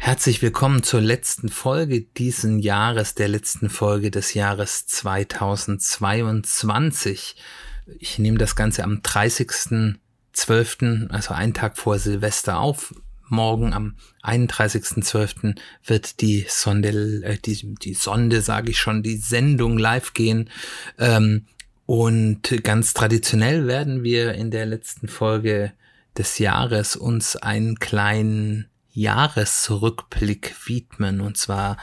Herzlich willkommen zur letzten Folge diesen Jahres, der letzten Folge des Jahres 2022. Ich nehme das Ganze am 30.12., also einen Tag vor Silvester auf. Morgen am 31.12. wird die Sonde, äh, die, die Sonde, sage ich schon, die Sendung live gehen. Ähm, und ganz traditionell werden wir in der letzten Folge des Jahres uns einen kleinen Jahresrückblick widmen. Und zwar,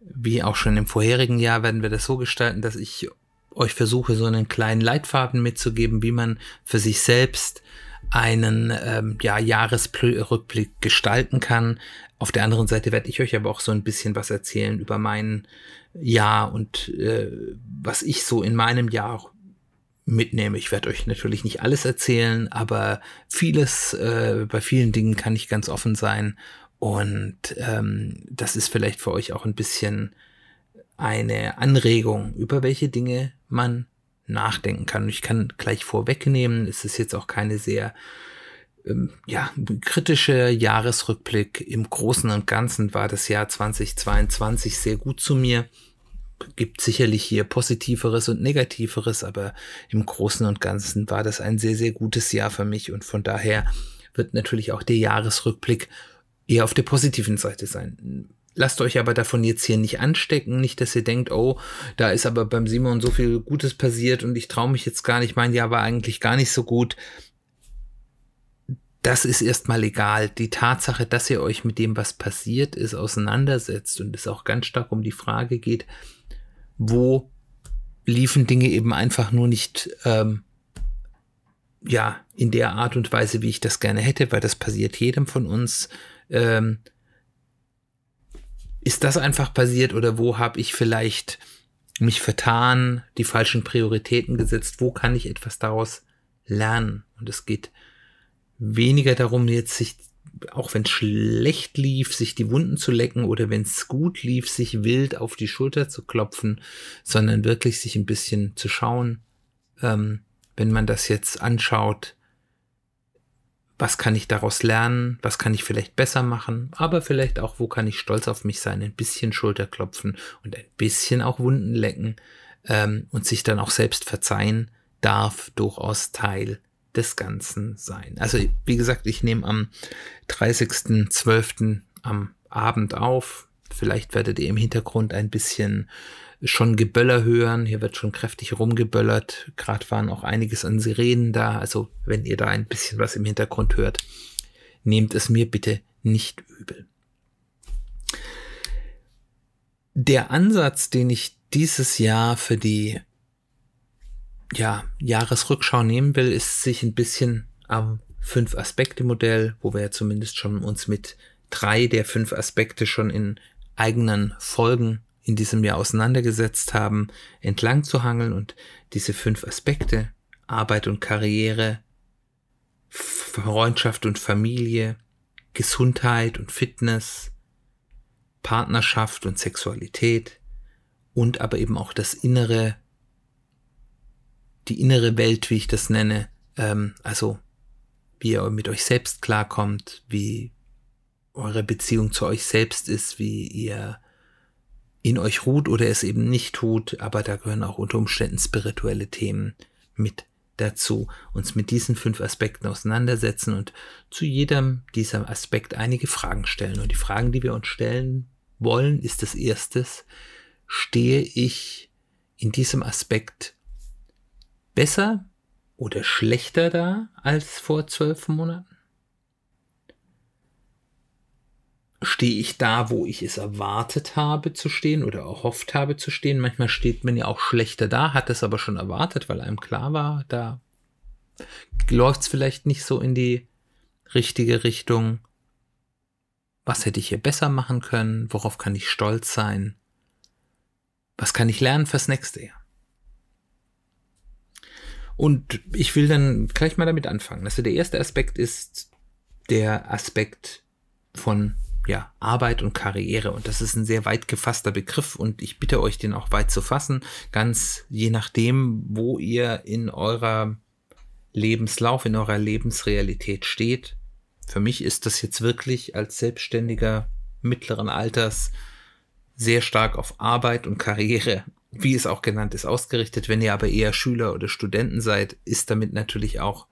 wie auch schon im vorherigen Jahr, werden wir das so gestalten, dass ich euch versuche, so einen kleinen Leitfaden mitzugeben, wie man für sich selbst einen ähm, ja, Jahresrückblick gestalten kann. Auf der anderen Seite werde ich euch aber auch so ein bisschen was erzählen über mein Jahr und äh, was ich so in meinem Jahr mitnehme. Ich werde euch natürlich nicht alles erzählen, aber vieles, äh, bei vielen Dingen kann ich ganz offen sein. Und ähm, das ist vielleicht für euch auch ein bisschen eine Anregung, über welche Dinge man nachdenken kann. Und ich kann gleich vorwegnehmen, es ist jetzt auch keine sehr ähm, ja, kritische Jahresrückblick. Im Großen und Ganzen war das Jahr 2022 sehr gut zu mir gibt sicherlich hier positiveres und negativeres, aber im Großen und Ganzen war das ein sehr, sehr gutes Jahr für mich und von daher wird natürlich auch der Jahresrückblick eher auf der positiven Seite sein. Lasst euch aber davon jetzt hier nicht anstecken, nicht, dass ihr denkt, oh, da ist aber beim Simon so viel Gutes passiert und ich traue mich jetzt gar nicht, mein Jahr war eigentlich gar nicht so gut. Das ist erstmal egal. Die Tatsache, dass ihr euch mit dem, was passiert ist, auseinandersetzt und es auch ganz stark um die Frage geht, wo liefen Dinge eben einfach nur nicht ähm, ja in der Art und Weise, wie ich das gerne hätte, weil das passiert jedem von uns. Ähm, ist das einfach passiert oder wo habe ich vielleicht mich vertan, die falschen Prioritäten gesetzt? Wo kann ich etwas daraus lernen? Und es geht weniger darum, jetzt sich auch wenn es schlecht lief, sich die Wunden zu lecken oder wenn es gut lief, sich wild auf die Schulter zu klopfen, sondern wirklich sich ein bisschen zu schauen, ähm, wenn man das jetzt anschaut, was kann ich daraus lernen, was kann ich vielleicht besser machen, aber vielleicht auch, wo kann ich stolz auf mich sein, ein bisschen Schulter klopfen und ein bisschen auch Wunden lecken ähm, und sich dann auch selbst verzeihen darf durchaus Teil des Ganzen sein. Also wie gesagt, ich nehme am 30.12. am Abend auf. Vielleicht werdet ihr im Hintergrund ein bisschen schon Geböller hören. Hier wird schon kräftig rumgeböllert. Gerade waren auch einiges an Sirenen da. Also wenn ihr da ein bisschen was im Hintergrund hört, nehmt es mir bitte nicht übel. Der Ansatz, den ich dieses Jahr für die ja, Jahresrückschau nehmen will, ist sich ein bisschen am Fünf-Aspekte-Modell, wo wir ja zumindest schon uns mit drei der fünf Aspekte schon in eigenen Folgen in diesem Jahr auseinandergesetzt haben, entlang zu hangeln und diese fünf Aspekte, Arbeit und Karriere, Freundschaft und Familie, Gesundheit und Fitness, Partnerschaft und Sexualität und aber eben auch das innere die innere Welt, wie ich das nenne, ähm, also wie ihr mit euch selbst klarkommt, wie eure Beziehung zu euch selbst ist, wie ihr in euch ruht oder es eben nicht tut, aber da gehören auch unter Umständen spirituelle Themen mit dazu, uns mit diesen fünf Aspekten auseinandersetzen und zu jedem dieser Aspekt einige Fragen stellen. Und die Fragen, die wir uns stellen wollen, ist das erstes, stehe ich in diesem Aspekt besser oder schlechter da als vor zwölf Monaten? Stehe ich da, wo ich es erwartet habe zu stehen oder erhofft habe zu stehen? Manchmal steht man ja auch schlechter da, hat es aber schon erwartet, weil einem klar war, da läuft es vielleicht nicht so in die richtige Richtung. Was hätte ich hier besser machen können? Worauf kann ich stolz sein? Was kann ich lernen fürs nächste Jahr? Und ich will dann gleich mal damit anfangen. Also der erste Aspekt ist der Aspekt von ja, Arbeit und Karriere. Und das ist ein sehr weit gefasster Begriff und ich bitte euch, den auch weit zu fassen. Ganz je nachdem, wo ihr in eurer Lebenslauf, in eurer Lebensrealität steht. Für mich ist das jetzt wirklich als Selbstständiger mittleren Alters sehr stark auf Arbeit und Karriere wie es auch genannt ist, ausgerichtet. Wenn ihr aber eher Schüler oder Studenten seid, ist damit natürlich auch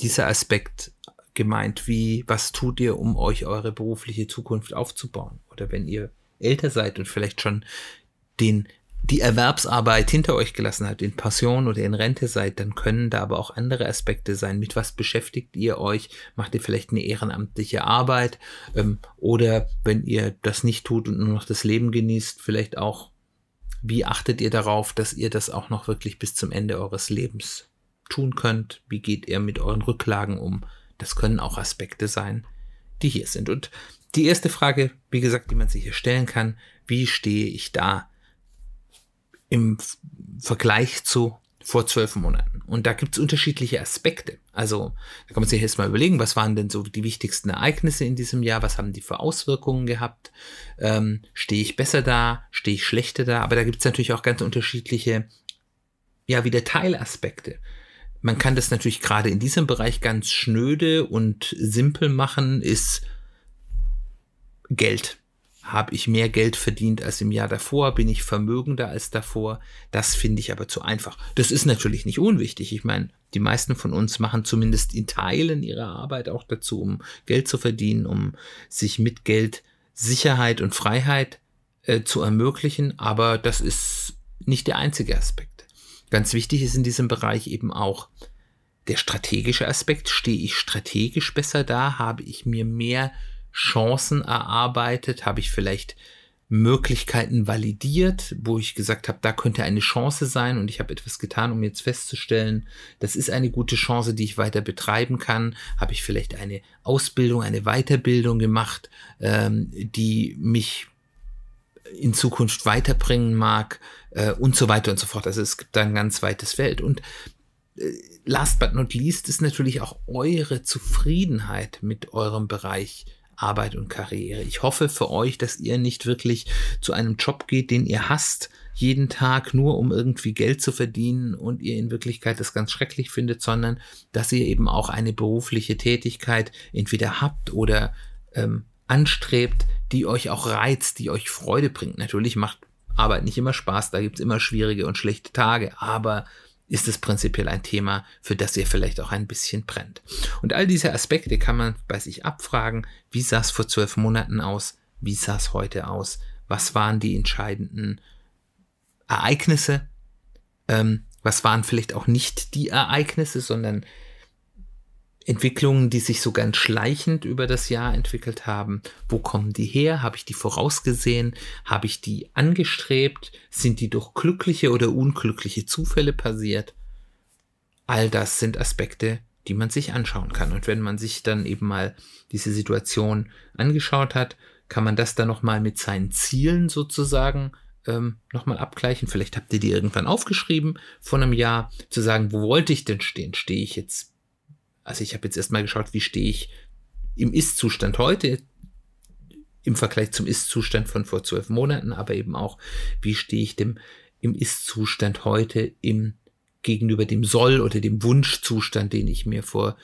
dieser Aspekt gemeint, wie, was tut ihr, um euch eure berufliche Zukunft aufzubauen? Oder wenn ihr älter seid und vielleicht schon den, die Erwerbsarbeit hinter euch gelassen habt, in Passion oder in Rente seid, dann können da aber auch andere Aspekte sein. Mit was beschäftigt ihr euch? Macht ihr vielleicht eine ehrenamtliche Arbeit? Ähm, oder wenn ihr das nicht tut und nur noch das Leben genießt, vielleicht auch wie achtet ihr darauf, dass ihr das auch noch wirklich bis zum Ende eures Lebens tun könnt? Wie geht ihr mit euren Rücklagen um? Das können auch Aspekte sein, die hier sind. Und die erste Frage, wie gesagt, die man sich hier stellen kann, wie stehe ich da im Vergleich zu vor zwölf Monaten. Und da gibt es unterschiedliche Aspekte. Also da kann man sich jetzt mal überlegen, was waren denn so die wichtigsten Ereignisse in diesem Jahr, was haben die für Auswirkungen gehabt, ähm, stehe ich besser da, stehe ich schlechter da, aber da gibt es natürlich auch ganz unterschiedliche, ja, wieder Teilaspekte. Man kann das natürlich gerade in diesem Bereich ganz schnöde und simpel machen, ist Geld. Habe ich mehr Geld verdient als im Jahr davor? Bin ich vermögender als davor? Das finde ich aber zu einfach. Das ist natürlich nicht unwichtig. Ich meine, die meisten von uns machen zumindest in Teilen ihrer Arbeit auch dazu, um Geld zu verdienen, um sich mit Geld Sicherheit und Freiheit äh, zu ermöglichen. Aber das ist nicht der einzige Aspekt. Ganz wichtig ist in diesem Bereich eben auch der strategische Aspekt. Stehe ich strategisch besser da? Habe ich mir mehr Chancen erarbeitet? Habe ich vielleicht Möglichkeiten validiert, wo ich gesagt habe, da könnte eine Chance sein und ich habe etwas getan, um jetzt festzustellen, das ist eine gute Chance, die ich weiter betreiben kann. Habe ich vielleicht eine Ausbildung, eine Weiterbildung gemacht, ähm, die mich in Zukunft weiterbringen mag äh, und so weiter und so fort. Also es gibt da ein ganz weites Feld. Und äh, last but not least ist natürlich auch eure Zufriedenheit mit eurem Bereich Arbeit und Karriere. Ich hoffe für euch, dass ihr nicht wirklich zu einem Job geht, den ihr hasst, jeden Tag nur um irgendwie Geld zu verdienen und ihr in Wirklichkeit das ganz schrecklich findet, sondern dass ihr eben auch eine berufliche Tätigkeit entweder habt oder ähm, anstrebt, die euch auch reizt, die euch Freude bringt. Natürlich macht Arbeit nicht immer Spaß, da gibt's immer schwierige und schlechte Tage, aber ist es prinzipiell ein Thema, für das ihr vielleicht auch ein bisschen brennt. Und all diese Aspekte kann man bei sich abfragen. Wie sah es vor zwölf Monaten aus? Wie sah es heute aus? Was waren die entscheidenden Ereignisse? Ähm, was waren vielleicht auch nicht die Ereignisse, sondern Entwicklungen, die sich so ganz schleichend über das Jahr entwickelt haben. Wo kommen die her? Habe ich die vorausgesehen? Habe ich die angestrebt? Sind die durch glückliche oder unglückliche Zufälle passiert? All das sind Aspekte, die man sich anschauen kann. Und wenn man sich dann eben mal diese Situation angeschaut hat, kann man das dann nochmal mit seinen Zielen sozusagen ähm, nochmal abgleichen. Vielleicht habt ihr die irgendwann aufgeschrieben von einem Jahr, zu sagen, wo wollte ich denn stehen? Stehe ich jetzt also ich habe jetzt erstmal geschaut, wie stehe ich im Ist-Zustand heute im Vergleich zum Ist-Zustand von vor zwölf Monaten, aber eben auch, wie stehe ich dem im Ist-Zustand heute im gegenüber dem Soll oder dem Wunschzustand, den ich mir vor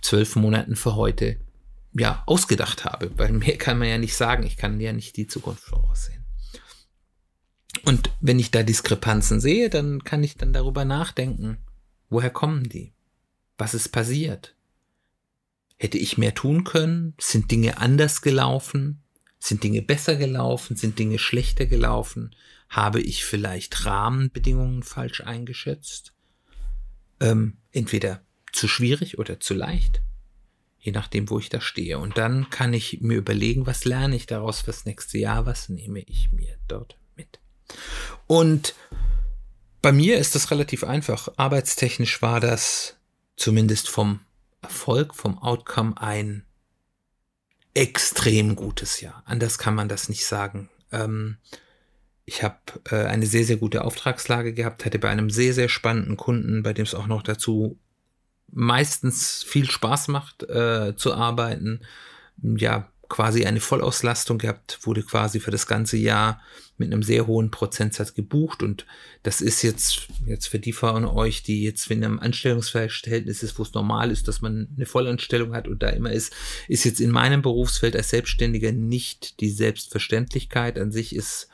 zwölf Monaten für heute ja ausgedacht habe. Weil mehr kann man ja nicht sagen. Ich kann ja nicht die Zukunft voraussehen. Und wenn ich da Diskrepanzen sehe, dann kann ich dann darüber nachdenken, woher kommen die? Was ist passiert? Hätte ich mehr tun können? Sind Dinge anders gelaufen? Sind Dinge besser gelaufen? Sind Dinge schlechter gelaufen? Habe ich vielleicht Rahmenbedingungen falsch eingeschätzt? Ähm, entweder zu schwierig oder zu leicht, je nachdem, wo ich da stehe. Und dann kann ich mir überlegen, was lerne ich daraus fürs nächste Jahr, was nehme ich mir dort mit. Und bei mir ist das relativ einfach. Arbeitstechnisch war das zumindest vom Erfolg, vom Outcome ein extrem gutes Jahr. Anders kann man das nicht sagen. Ähm, Ich habe äh, eine sehr, sehr gute Auftragslage gehabt, hatte bei einem sehr, sehr spannenden Kunden, bei dem es auch noch dazu meistens viel Spaß macht äh, zu arbeiten. Ja, quasi eine Vollauslastung gehabt, wurde quasi für das ganze Jahr mit einem sehr hohen Prozentsatz gebucht und das ist jetzt, jetzt für die von euch, die jetzt in einem Anstellungsverhältnis ist, wo es normal ist, dass man eine Vollanstellung hat und da immer ist, ist jetzt in meinem Berufsfeld als Selbstständiger nicht die Selbstverständlichkeit. An sich ist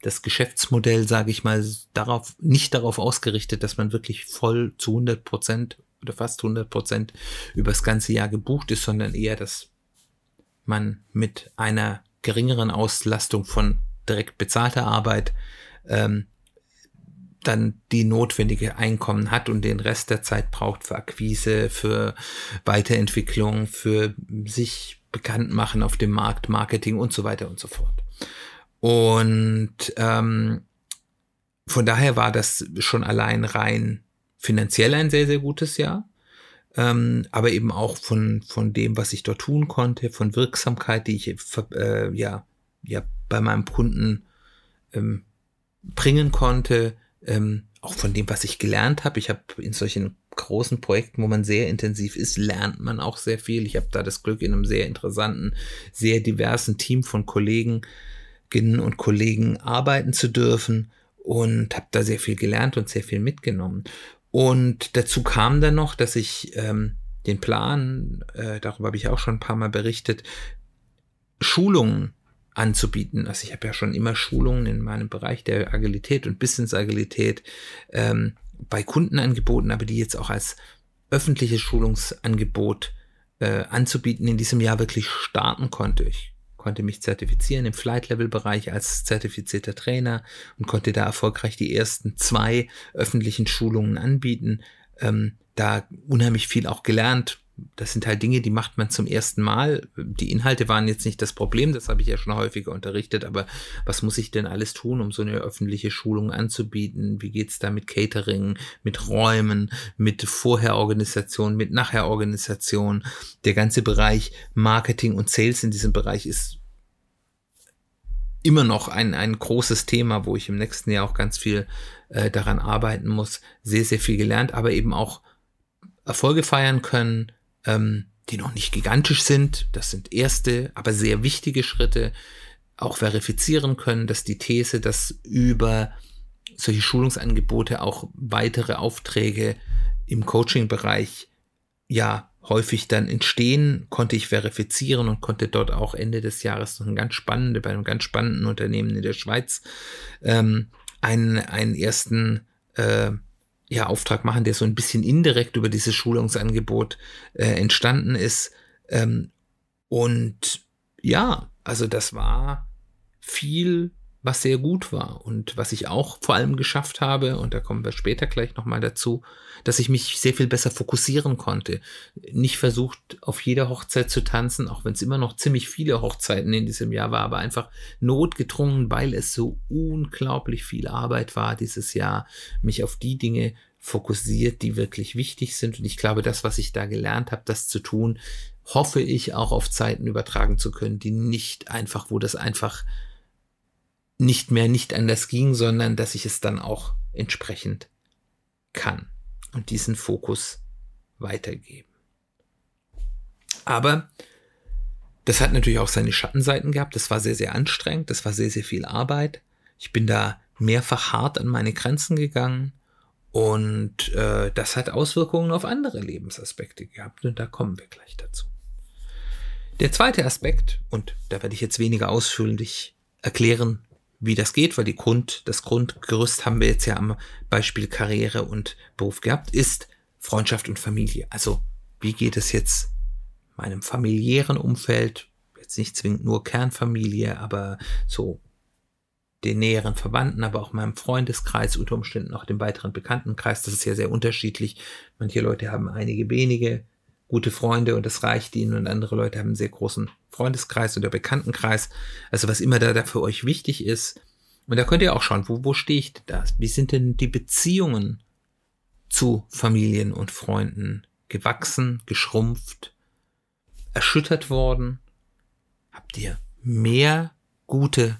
das Geschäftsmodell, sage ich mal, darauf, nicht darauf ausgerichtet, dass man wirklich voll zu 100 Prozent oder fast 100 Prozent über das ganze Jahr gebucht ist, sondern eher, dass man mit einer geringeren Auslastung von direkt bezahlter Arbeit ähm, dann die notwendige Einkommen hat und den Rest der Zeit braucht für Akquise, für Weiterentwicklung, für sich bekannt machen auf dem Markt, Marketing und so weiter und so fort. Und ähm, von daher war das schon allein rein finanziell ein sehr, sehr gutes Jahr ähm, aber eben auch von, von dem, was ich dort tun konnte, von Wirksamkeit, die ich äh, ja, ja bei meinem Kunden ähm, bringen konnte, ähm, auch von dem, was ich gelernt habe. Ich habe in solchen großen Projekten, wo man sehr intensiv ist, lernt man auch sehr viel. Ich habe da das Glück, in einem sehr interessanten, sehr diversen Team von Kollegen und Kollegen arbeiten zu dürfen und habe da sehr viel gelernt und sehr viel mitgenommen. Und dazu kam dann noch, dass ich ähm, den Plan, äh, darüber habe ich auch schon ein paar Mal berichtet, Schulungen anzubieten. Also ich habe ja schon immer Schulungen in meinem Bereich der Agilität und Business-Agilität ähm, bei Kunden angeboten, aber die jetzt auch als öffentliches Schulungsangebot äh, anzubieten in diesem Jahr wirklich starten konnte. Ich konnte mich zertifizieren im Flight-Level-Bereich als zertifizierter Trainer und konnte da erfolgreich die ersten zwei öffentlichen Schulungen anbieten. Ähm, da unheimlich viel auch gelernt, das sind halt Dinge, die macht man zum ersten Mal. Die Inhalte waren jetzt nicht das Problem, das habe ich ja schon häufiger unterrichtet, aber was muss ich denn alles tun, um so eine öffentliche Schulung anzubieten? Wie geht's da mit Catering, mit Räumen, mit Vorherorganisation, mit Nachherorganisation? Der ganze Bereich Marketing und Sales in diesem Bereich ist immer noch ein, ein großes Thema, wo ich im nächsten Jahr auch ganz viel äh, daran arbeiten muss. Sehr, sehr viel gelernt, aber eben auch Erfolge feiern können, ähm, die noch nicht gigantisch sind. Das sind erste, aber sehr wichtige Schritte. Auch verifizieren können, dass die These, dass über solche Schulungsangebote auch weitere Aufträge im Coaching-Bereich ja häufig dann entstehen, konnte ich verifizieren und konnte dort auch Ende des Jahres noch ein ganz spannende, bei einem ganz spannenden Unternehmen in der Schweiz ähm, einen, einen ersten äh, ja, Auftrag machen, der so ein bisschen indirekt über dieses Schulungsangebot äh, entstanden ist. Ähm, und ja, also das war viel, was sehr gut war und was ich auch vor allem geschafft habe, und da kommen wir später gleich nochmal dazu, dass ich mich sehr viel besser fokussieren konnte. Nicht versucht, auf jeder Hochzeit zu tanzen, auch wenn es immer noch ziemlich viele Hochzeiten in diesem Jahr war, aber einfach notgedrungen, weil es so unglaublich viel Arbeit war dieses Jahr, mich auf die Dinge fokussiert, die wirklich wichtig sind. Und ich glaube, das, was ich da gelernt habe, das zu tun, hoffe ich auch auf Zeiten übertragen zu können, die nicht einfach, wo das einfach nicht mehr nicht anders ging, sondern dass ich es dann auch entsprechend kann und diesen Fokus weitergeben. Aber das hat natürlich auch seine Schattenseiten gehabt. Das war sehr, sehr anstrengend. Das war sehr, sehr viel Arbeit. Ich bin da mehrfach hart an meine Grenzen gegangen. Und äh, das hat Auswirkungen auf andere Lebensaspekte gehabt. Und da kommen wir gleich dazu. Der zweite Aspekt, und da werde ich jetzt weniger ausführlich erklären, wie das geht, weil die Grund, das Grundgerüst haben wir jetzt ja am Beispiel Karriere und Beruf gehabt, ist Freundschaft und Familie. Also, wie geht es jetzt meinem familiären Umfeld, jetzt nicht zwingend nur Kernfamilie, aber so den näheren Verwandten, aber auch meinem Freundeskreis, unter Umständen auch dem weiteren Bekanntenkreis. Das ist ja sehr unterschiedlich. Manche Leute haben einige wenige gute Freunde und das reicht ihnen und andere Leute haben einen sehr großen Freundeskreis oder Bekanntenkreis. Also was immer da, da für euch wichtig ist. Und da könnt ihr auch schauen, wo, wo stehe ich da? Wie sind denn die Beziehungen zu Familien und Freunden gewachsen, geschrumpft, erschüttert worden? Habt ihr mehr gute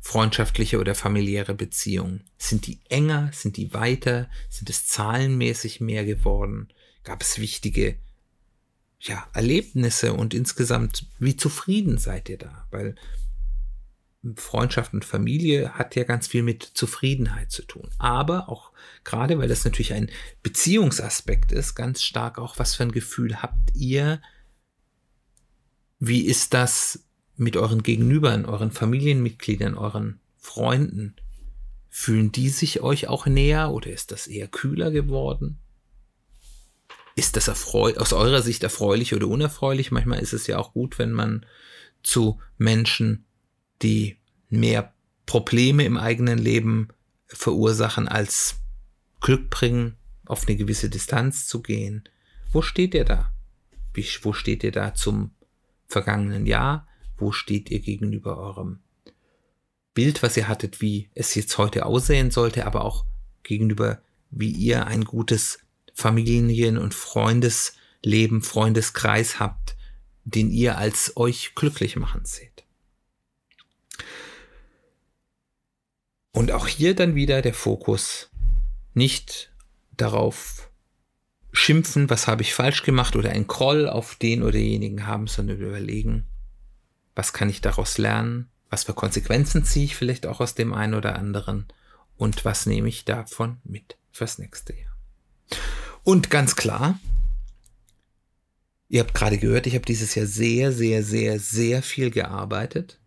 freundschaftliche oder familiäre Beziehungen? Sind die enger? Sind die weiter? Sind es zahlenmäßig mehr geworden? Gab es wichtige ja, Erlebnisse und insgesamt, wie zufrieden seid ihr da? Weil Freundschaft und Familie hat ja ganz viel mit Zufriedenheit zu tun. Aber auch gerade, weil das natürlich ein Beziehungsaspekt ist, ganz stark auch, was für ein Gefühl habt ihr? Wie ist das mit euren Gegenübern, euren Familienmitgliedern, euren Freunden? Fühlen die sich euch auch näher oder ist das eher kühler geworden? Ist das aus eurer Sicht erfreulich oder unerfreulich? Manchmal ist es ja auch gut, wenn man zu Menschen, die mehr Probleme im eigenen Leben verursachen als Glück bringen, auf eine gewisse Distanz zu gehen. Wo steht ihr da? Wie, wo steht ihr da zum vergangenen Jahr? Wo steht ihr gegenüber eurem Bild, was ihr hattet, wie es jetzt heute aussehen sollte, aber auch gegenüber, wie ihr ein gutes Familien- und Freundesleben, Freundeskreis habt, den ihr als euch glücklich machen seht. Und auch hier dann wieder der Fokus nicht darauf schimpfen, was habe ich falsch gemacht oder ein Kroll auf den oder denjenigen haben, sondern überlegen, was kann ich daraus lernen, was für Konsequenzen ziehe ich vielleicht auch aus dem einen oder anderen und was nehme ich davon mit fürs nächste Jahr. Und ganz klar, ihr habt gerade gehört, ich habe dieses Jahr sehr, sehr, sehr, sehr viel gearbeitet.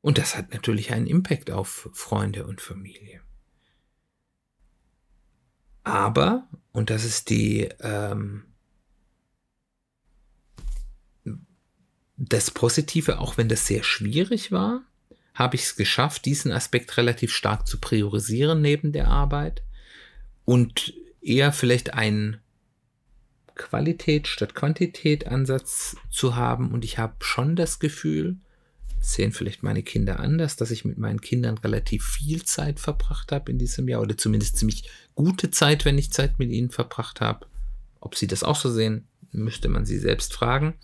Und das hat natürlich einen Impact auf Freunde und Familie. Aber, und das ist die, ähm, das Positive, auch wenn das sehr schwierig war, habe ich es geschafft, diesen Aspekt relativ stark zu priorisieren neben der Arbeit und eher vielleicht einen Qualität statt Quantität Ansatz zu haben. Und ich habe schon das Gefühl, sehen vielleicht meine Kinder anders, dass ich mit meinen Kindern relativ viel Zeit verbracht habe in diesem Jahr oder zumindest ziemlich gute Zeit, wenn ich Zeit mit ihnen verbracht habe. Ob sie das auch so sehen, müsste man sie selbst fragen.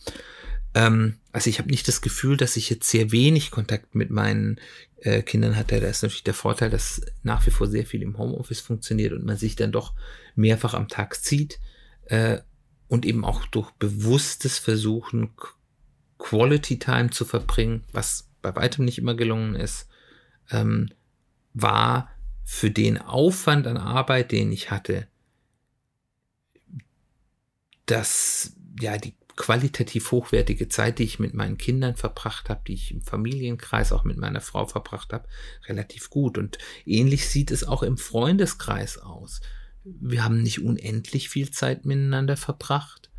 Ähm, also ich habe nicht das Gefühl, dass ich jetzt sehr wenig Kontakt mit meinen äh, Kindern hatte. Da ist natürlich der Vorteil, dass nach wie vor sehr viel im Homeoffice funktioniert und man sich dann doch mehrfach am Tag sieht äh, und eben auch durch bewusstes Versuchen Quality Time zu verbringen, was bei weitem nicht immer gelungen ist, ähm, war für den Aufwand an Arbeit, den ich hatte, dass ja die qualitativ hochwertige Zeit, die ich mit meinen Kindern verbracht habe, die ich im Familienkreis auch mit meiner Frau verbracht habe, relativ gut. Und ähnlich sieht es auch im Freundeskreis aus. Wir haben nicht unendlich viel Zeit miteinander verbracht,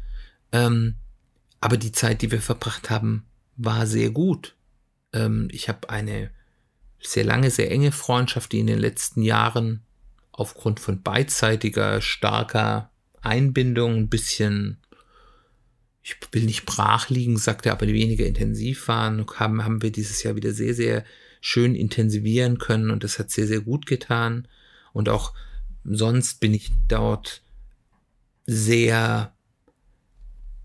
ähm, aber die Zeit, die wir verbracht haben, war sehr gut. Ähm, ich habe eine sehr lange, sehr enge Freundschaft, die in den letzten Jahren aufgrund von beidseitiger, starker Einbindung ein bisschen ich will nicht brach liegen, sagt er, aber weniger intensiv waren, haben, haben wir dieses Jahr wieder sehr, sehr schön intensivieren können und das hat sehr, sehr gut getan. Und auch sonst bin ich dort sehr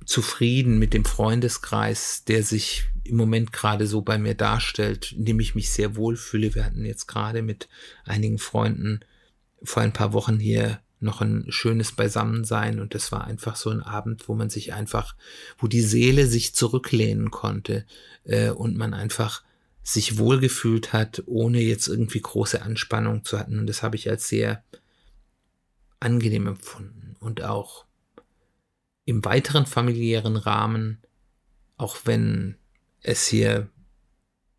zufrieden mit dem Freundeskreis, der sich im Moment gerade so bei mir darstellt, in dem ich mich sehr wohlfühle. Wir hatten jetzt gerade mit einigen Freunden vor ein paar Wochen hier noch ein schönes Beisammensein und es war einfach so ein Abend, wo man sich einfach, wo die Seele sich zurücklehnen konnte äh, und man einfach sich wohlgefühlt hat, ohne jetzt irgendwie große Anspannung zu hatten. Und das habe ich als sehr angenehm empfunden und auch im weiteren familiären Rahmen, auch wenn es hier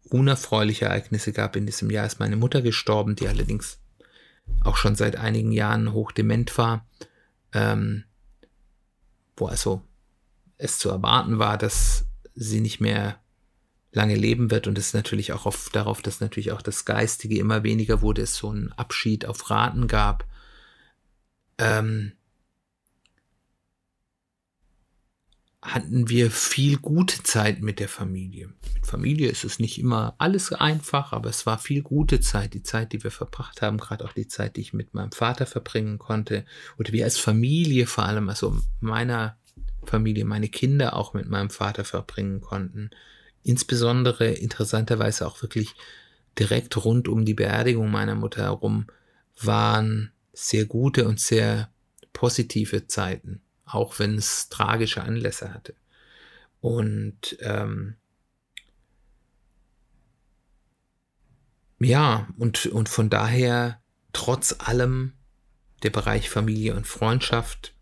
unerfreuliche Ereignisse gab. In diesem Jahr, ist meine Mutter gestorben, die allerdings auch schon seit einigen Jahren hochdement war, ähm, wo also es zu erwarten war, dass sie nicht mehr lange leben wird und es natürlich auch auf, darauf, dass natürlich auch das Geistige immer weniger wurde, es so einen Abschied auf Raten gab. Ähm, hatten wir viel gute Zeit mit der Familie. Mit Familie ist es nicht immer alles einfach, aber es war viel gute Zeit. Die Zeit, die wir verbracht haben, gerade auch die Zeit, die ich mit meinem Vater verbringen konnte. Oder wir als Familie vor allem, also meiner Familie, meine Kinder auch mit meinem Vater verbringen konnten. Insbesondere interessanterweise auch wirklich direkt rund um die Beerdigung meiner Mutter herum waren sehr gute und sehr positive Zeiten, auch wenn es tragische Anlässe hatte. Und ähm, ja, und, und von daher, trotz allem, der Bereich Familie und Freundschaft,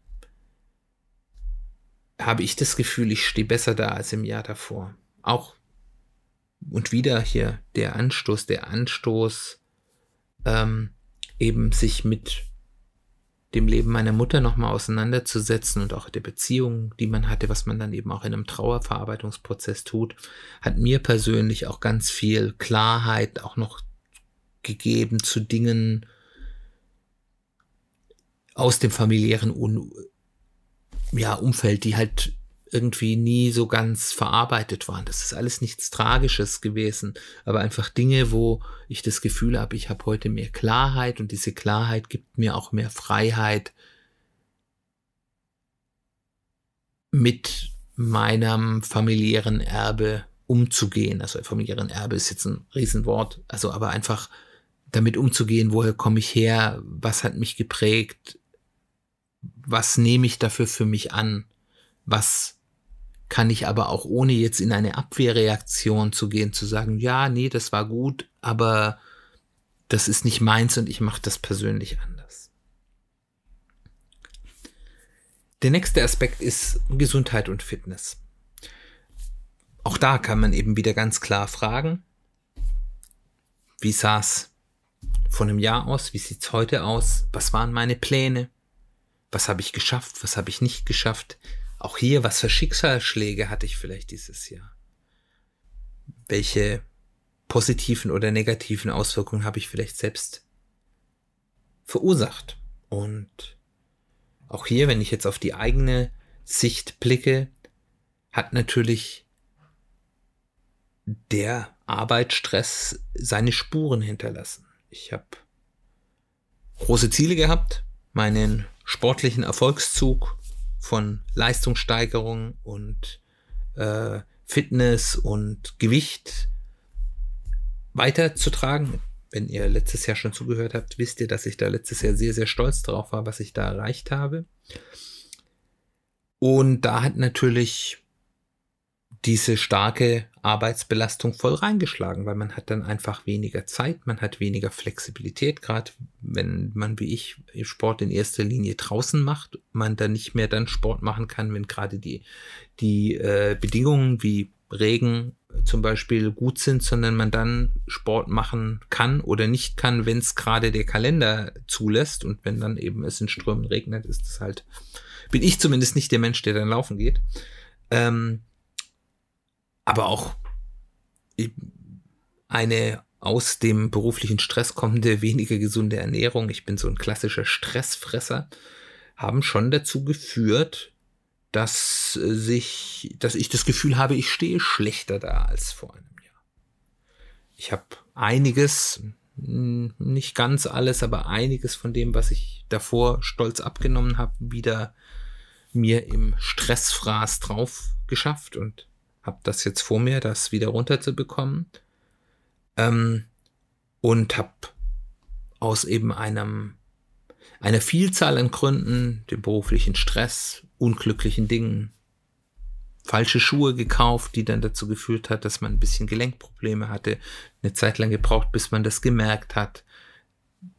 habe ich das Gefühl, ich stehe besser da als im Jahr davor. Auch und wieder hier der Anstoß, der Anstoß, ähm, eben sich mit dem Leben meiner Mutter nochmal auseinanderzusetzen und auch der Beziehung, die man hatte, was man dann eben auch in einem Trauerverarbeitungsprozess tut, hat mir persönlich auch ganz viel Klarheit auch noch gegeben zu Dingen aus dem familiären Un ja, Umfeld, die halt irgendwie nie so ganz verarbeitet waren. Das ist alles nichts Tragisches gewesen, aber einfach Dinge, wo ich das Gefühl habe, ich habe heute mehr Klarheit und diese Klarheit gibt mir auch mehr Freiheit mit meinem familiären Erbe umzugehen. Also familiären Erbe ist jetzt ein Riesenwort, also aber einfach damit umzugehen, woher komme ich her, was hat mich geprägt, was nehme ich dafür für mich an, was kann ich aber auch ohne jetzt in eine Abwehrreaktion zu gehen, zu sagen, ja, nee, das war gut, aber das ist nicht meins und ich mache das persönlich anders. Der nächste Aspekt ist Gesundheit und Fitness. Auch da kann man eben wieder ganz klar fragen, wie sah es von einem Jahr aus, wie sieht es heute aus, was waren meine Pläne, was habe ich geschafft, was habe ich nicht geschafft, auch hier, was für Schicksalsschläge hatte ich vielleicht dieses Jahr? Welche positiven oder negativen Auswirkungen habe ich vielleicht selbst verursacht? Und auch hier, wenn ich jetzt auf die eigene Sicht blicke, hat natürlich der Arbeitsstress seine Spuren hinterlassen. Ich habe große Ziele gehabt, meinen sportlichen Erfolgszug von Leistungssteigerung und äh, Fitness und Gewicht weiterzutragen. Wenn ihr letztes Jahr schon zugehört habt, wisst ihr, dass ich da letztes Jahr sehr, sehr stolz drauf war, was ich da erreicht habe. Und da hat natürlich diese starke Arbeitsbelastung voll reingeschlagen, weil man hat dann einfach weniger Zeit, man hat weniger Flexibilität, gerade wenn man wie ich Sport in erster Linie draußen macht, man dann nicht mehr dann Sport machen kann, wenn gerade die, die äh, Bedingungen wie Regen zum Beispiel gut sind, sondern man dann Sport machen kann oder nicht kann, wenn es gerade der Kalender zulässt und wenn dann eben es in Strömen regnet, ist es halt, bin ich zumindest nicht der Mensch, der dann laufen geht. Ähm, aber auch eine aus dem beruflichen Stress kommende, weniger gesunde Ernährung, ich bin so ein klassischer Stressfresser, haben schon dazu geführt, dass sich, dass ich das Gefühl habe, ich stehe schlechter da als vor einem Jahr. Ich habe einiges, hm, nicht ganz alles, aber einiges von dem, was ich davor stolz abgenommen habe, wieder mir im Stressfraß drauf geschafft und habe das jetzt vor mir, das wieder runterzubekommen. Ähm, und habe aus eben einem einer Vielzahl an Gründen, dem beruflichen Stress, unglücklichen Dingen, falsche Schuhe gekauft, die dann dazu geführt hat, dass man ein bisschen Gelenkprobleme hatte, eine Zeit lang gebraucht, bis man das gemerkt hat,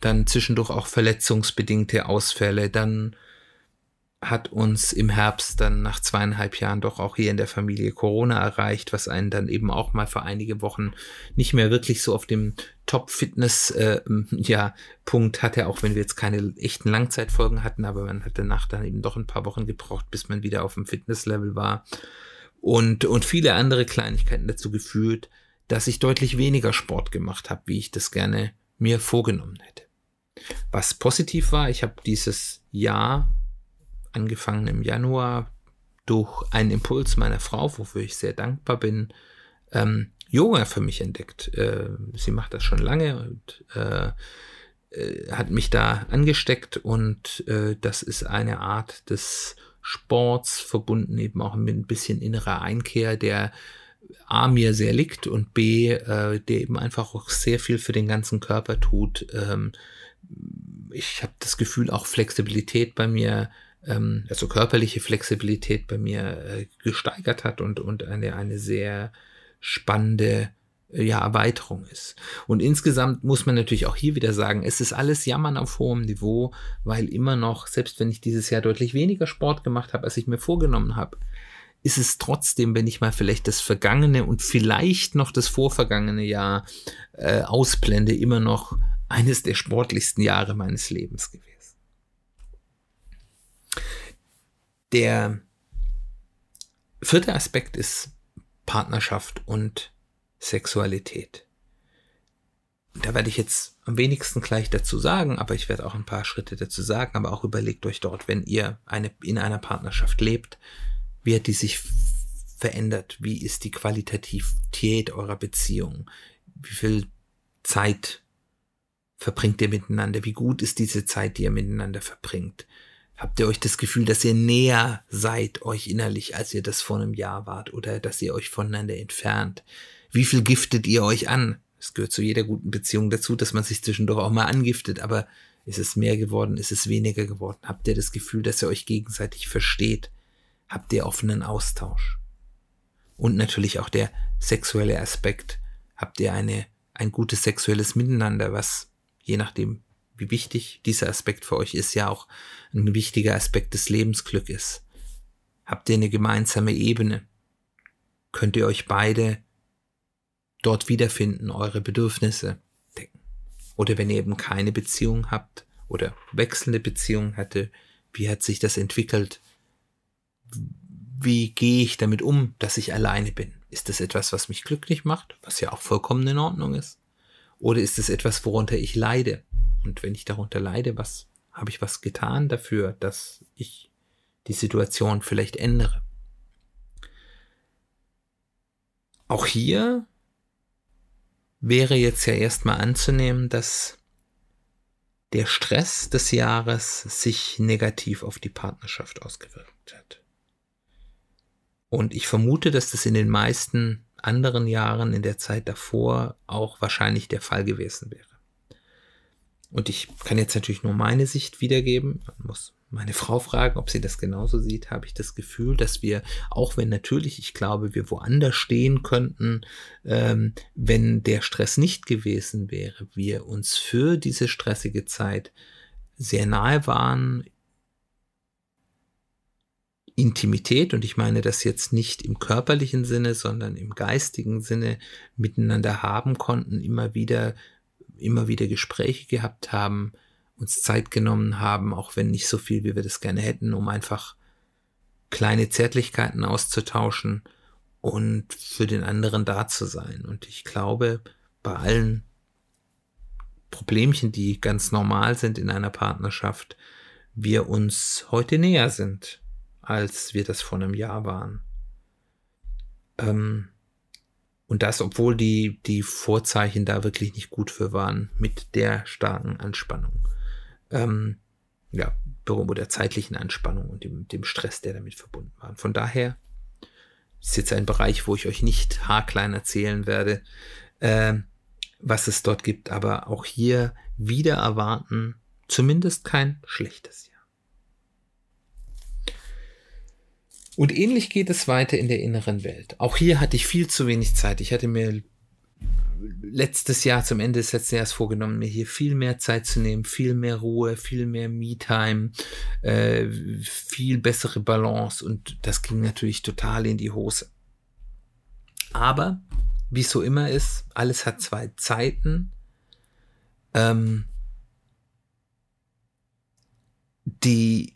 dann zwischendurch auch verletzungsbedingte Ausfälle, dann hat uns im Herbst dann nach zweieinhalb Jahren doch auch hier in der Familie Corona erreicht, was einen dann eben auch mal für einige Wochen nicht mehr wirklich so auf dem Top-Fitness äh, ja, hatte, auch wenn wir jetzt keine echten Langzeitfolgen hatten, aber man hat danach dann eben doch ein paar Wochen gebraucht, bis man wieder auf dem Fitnesslevel war. Und, und viele andere Kleinigkeiten dazu geführt, dass ich deutlich weniger Sport gemacht habe, wie ich das gerne mir vorgenommen hätte. Was positiv war, ich habe dieses Jahr angefangen im Januar durch einen Impuls meiner Frau, wofür ich sehr dankbar bin, ähm, Yoga für mich entdeckt. Äh, sie macht das schon lange und äh, äh, hat mich da angesteckt und äh, das ist eine Art des Sports verbunden eben auch mit ein bisschen innerer Einkehr, der A mir sehr liegt und B, äh, der eben einfach auch sehr viel für den ganzen Körper tut. Ähm, ich habe das Gefühl, auch Flexibilität bei mir, ähm, also körperliche Flexibilität bei mir äh, gesteigert hat und, und eine, eine sehr spannende ja, Erweiterung ist. Und insgesamt muss man natürlich auch hier wieder sagen, es ist alles Jammern auf hohem Niveau, weil immer noch, selbst wenn ich dieses Jahr deutlich weniger Sport gemacht habe, als ich mir vorgenommen habe, ist es trotzdem, wenn ich mal vielleicht das vergangene und vielleicht noch das vorvergangene Jahr äh, ausblende, immer noch eines der sportlichsten Jahre meines Lebens gewesen. Der vierte Aspekt ist Partnerschaft und Sexualität. Da werde ich jetzt am wenigsten gleich dazu sagen, aber ich werde auch ein paar Schritte dazu sagen, aber auch überlegt euch dort, wenn ihr eine, in einer Partnerschaft lebt, wie hat die sich verändert? Wie ist die Qualitativität eurer Beziehung? Wie viel Zeit verbringt ihr miteinander? Wie gut ist diese Zeit, die ihr miteinander verbringt? Habt ihr euch das Gefühl, dass ihr näher seid euch innerlich, als ihr das vor einem Jahr wart oder dass ihr euch voneinander entfernt? Wie viel giftet ihr euch an? Es gehört zu jeder guten Beziehung dazu, dass man sich zwischendurch auch mal angiftet, aber ist es mehr geworden? Ist es weniger geworden? Habt ihr das Gefühl, dass ihr euch gegenseitig versteht? Habt ihr offenen Austausch? Und natürlich auch der sexuelle Aspekt. Habt ihr eine, ein gutes sexuelles Miteinander, was je nachdem, wie wichtig dieser Aspekt für euch ist, ja auch ein wichtiger Aspekt des Lebensglücks ist. Habt ihr eine gemeinsame Ebene? Könnt ihr euch beide dort wiederfinden, eure Bedürfnisse decken. Oder wenn ihr eben keine Beziehung habt oder wechselnde Beziehung hatte, wie hat sich das entwickelt? Wie gehe ich damit um, dass ich alleine bin? Ist das etwas, was mich glücklich macht, was ja auch vollkommen in Ordnung ist? Oder ist es etwas, worunter ich leide? Und wenn ich darunter leide, was habe ich was getan dafür, dass ich die Situation vielleicht ändere? Auch hier wäre jetzt ja erstmal anzunehmen, dass der Stress des Jahres sich negativ auf die Partnerschaft ausgewirkt hat. Und ich vermute, dass das in den meisten anderen Jahren in der Zeit davor auch wahrscheinlich der Fall gewesen wäre. Und ich kann jetzt natürlich nur meine Sicht wiedergeben. Man muss meine Frau fragen, ob sie das genauso sieht, habe ich das Gefühl, dass wir, auch wenn natürlich, ich glaube, wir woanders stehen könnten, ähm, wenn der Stress nicht gewesen wäre, wir uns für diese stressige Zeit sehr nahe waren, Intimität, und ich meine das jetzt nicht im körperlichen Sinne, sondern im geistigen Sinne miteinander haben konnten, immer wieder, immer wieder Gespräche gehabt haben, uns Zeit genommen haben, auch wenn nicht so viel, wie wir das gerne hätten, um einfach kleine Zärtlichkeiten auszutauschen und für den anderen da zu sein. Und ich glaube, bei allen Problemchen, die ganz normal sind in einer Partnerschaft, wir uns heute näher sind, als wir das vor einem Jahr waren. Ähm, und das, obwohl die, die Vorzeichen da wirklich nicht gut für waren, mit der starken Anspannung ähm, ja, der zeitlichen Anspannung und dem, dem Stress, der damit verbunden war. Von daher ist jetzt ein Bereich, wo ich euch nicht haarklein erzählen werde, äh, was es dort gibt, aber auch hier wieder erwarten, zumindest kein schlechtes Jahr. Und ähnlich geht es weiter in der inneren Welt. Auch hier hatte ich viel zu wenig Zeit. Ich hatte mir letztes Jahr, zum Ende des letzten Jahres vorgenommen, mir hier viel mehr Zeit zu nehmen, viel mehr Ruhe, viel mehr Me-Time, äh, viel bessere Balance und das ging natürlich total in die Hose. Aber, wie es so immer ist, alles hat zwei Zeiten. Ähm, die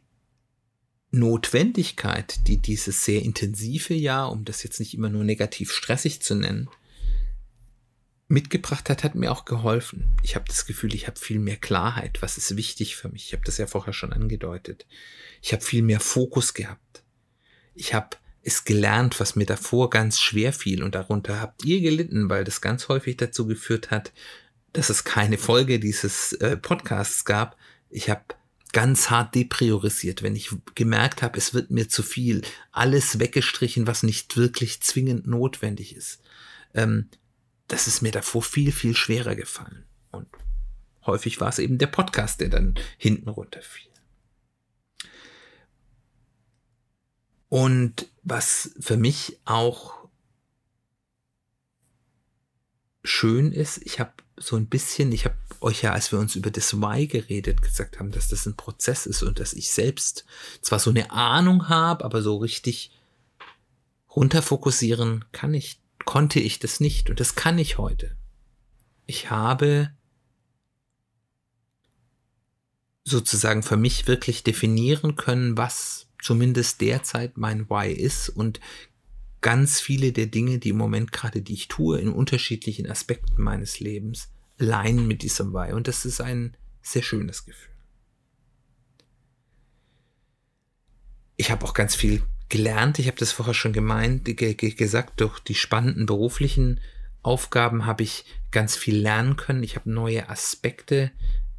Notwendigkeit, die dieses sehr intensive Jahr, um das jetzt nicht immer nur negativ stressig zu nennen, mitgebracht hat, hat mir auch geholfen. Ich habe das Gefühl, ich habe viel mehr Klarheit, was ist wichtig für mich. Ich habe das ja vorher schon angedeutet. Ich habe viel mehr Fokus gehabt. Ich habe es gelernt, was mir davor ganz schwer fiel und darunter habt ihr gelitten, weil das ganz häufig dazu geführt hat, dass es keine Folge dieses äh, Podcasts gab. Ich habe ganz hart depriorisiert, wenn ich gemerkt habe, es wird mir zu viel, alles weggestrichen, was nicht wirklich zwingend notwendig ist. Ähm, das ist mir davor viel, viel schwerer gefallen. Und häufig war es eben der Podcast, der dann hinten runterfiel. Und was für mich auch schön ist, ich habe so ein bisschen, ich habe euch ja, als wir uns über das Why geredet, gesagt haben, dass das ein Prozess ist und dass ich selbst zwar so eine Ahnung habe, aber so richtig runterfokussieren kann ich, konnte ich das nicht und das kann ich heute. Ich habe sozusagen für mich wirklich definieren können, was zumindest derzeit mein Why ist und ganz viele der Dinge, die im Moment gerade, die ich tue, in unterschiedlichen Aspekten meines Lebens, leinen mit diesem Why. Und das ist ein sehr schönes Gefühl. Ich habe auch ganz viel gelernt. Ich habe das vorher schon gemeint, gesagt, durch die spannenden beruflichen Aufgaben habe ich ganz viel lernen können. Ich habe neue Aspekte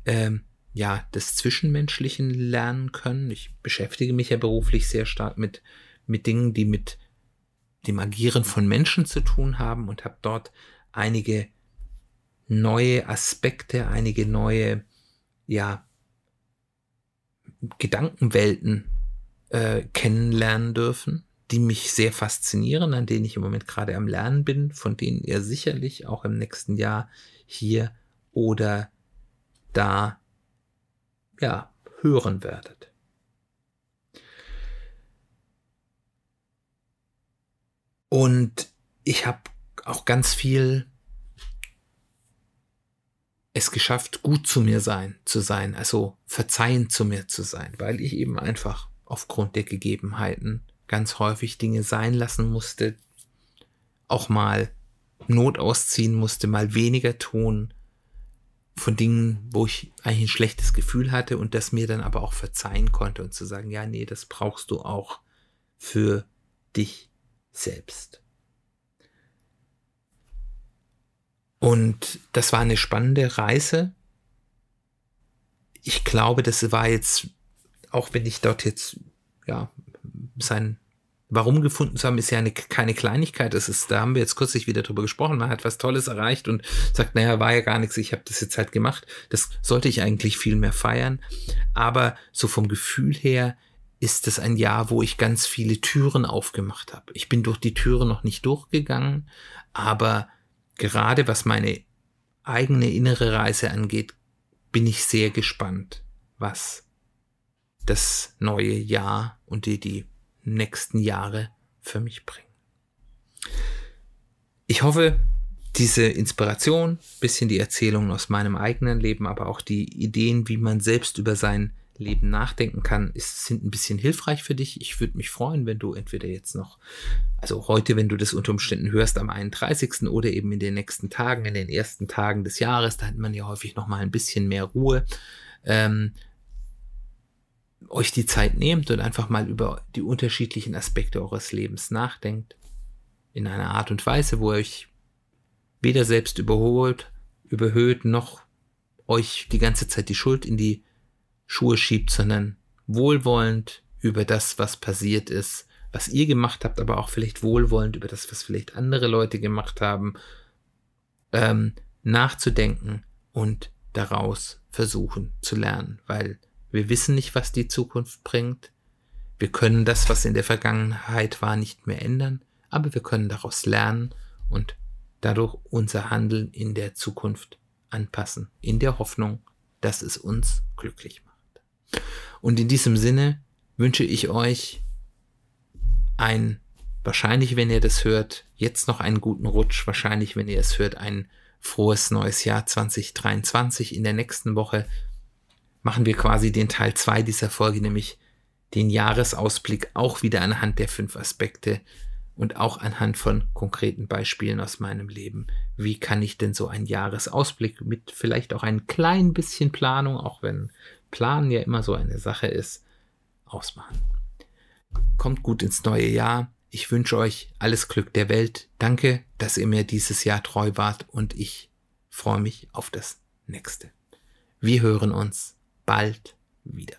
ähm, ja, des Zwischenmenschlichen lernen können. Ich beschäftige mich ja beruflich sehr stark mit, mit Dingen, die mit dem Agieren von Menschen zu tun haben und habe dort einige neue Aspekte, einige neue, ja, Gedankenwelten äh, kennenlernen dürfen, die mich sehr faszinieren, an denen ich im Moment gerade am Lernen bin, von denen ihr sicherlich auch im nächsten Jahr hier oder da ja, hören werdet. Und ich habe auch ganz viel es geschafft, gut zu mir sein, zu sein, also verzeihend zu mir zu sein, weil ich eben einfach aufgrund der Gegebenheiten ganz häufig Dinge sein lassen musste, auch mal Not ausziehen musste, mal weniger tun, von Dingen, wo ich eigentlich ein schlechtes Gefühl hatte und das mir dann aber auch verzeihen konnte und zu sagen, ja, nee, das brauchst du auch für dich selbst. Und das war eine spannende Reise. Ich glaube, das war jetzt, auch wenn ich dort jetzt, ja, sein Warum gefunden zu haben, ist ja eine, keine Kleinigkeit. Das ist, da haben wir jetzt kürzlich wieder drüber gesprochen. Man hat was Tolles erreicht und sagt, naja, war ja gar nichts, ich habe das jetzt halt gemacht. Das sollte ich eigentlich viel mehr feiern. Aber so vom Gefühl her ist es ein Jahr, wo ich ganz viele Türen aufgemacht habe. Ich bin durch die Türen noch nicht durchgegangen, aber gerade was meine eigene innere Reise angeht, bin ich sehr gespannt, was das neue Jahr und die, die nächsten Jahre für mich bringen. Ich hoffe, diese Inspiration, bisschen die Erzählungen aus meinem eigenen Leben, aber auch die Ideen, wie man selbst über sein Leben nachdenken kann, ist, sind ein bisschen hilfreich für dich. Ich würde mich freuen, wenn du entweder jetzt noch, also heute, wenn du das unter Umständen hörst, am 31. oder eben in den nächsten Tagen, in den ersten Tagen des Jahres, da hat man ja häufig noch mal ein bisschen mehr Ruhe, ähm, euch die Zeit nehmt und einfach mal über die unterschiedlichen Aspekte eures Lebens nachdenkt. In einer Art und Weise, wo ihr euch weder selbst überholt, überhöht, noch euch die ganze Zeit die Schuld in die Schuhe schiebt, sondern wohlwollend über das, was passiert ist, was ihr gemacht habt, aber auch vielleicht wohlwollend über das, was vielleicht andere Leute gemacht haben, ähm, nachzudenken und daraus versuchen zu lernen, weil wir wissen nicht, was die Zukunft bringt. Wir können das, was in der Vergangenheit war, nicht mehr ändern, aber wir können daraus lernen und dadurch unser Handeln in der Zukunft anpassen, in der Hoffnung, dass es uns glücklich macht. Und in diesem Sinne wünsche ich euch ein, wahrscheinlich, wenn ihr das hört, jetzt noch einen guten Rutsch, wahrscheinlich, wenn ihr es hört, ein frohes neues Jahr 2023 in der nächsten Woche machen wir quasi den Teil 2 dieser Folge, nämlich den Jahresausblick auch wieder anhand der fünf Aspekte und auch anhand von konkreten Beispielen aus meinem Leben. Wie kann ich denn so einen Jahresausblick mit vielleicht auch ein klein bisschen Planung, auch wenn Planen ja immer so eine Sache ist, ausmachen. Kommt gut ins neue Jahr. Ich wünsche euch alles Glück der Welt. Danke, dass ihr mir dieses Jahr treu wart und ich freue mich auf das nächste. Wir hören uns bald wieder.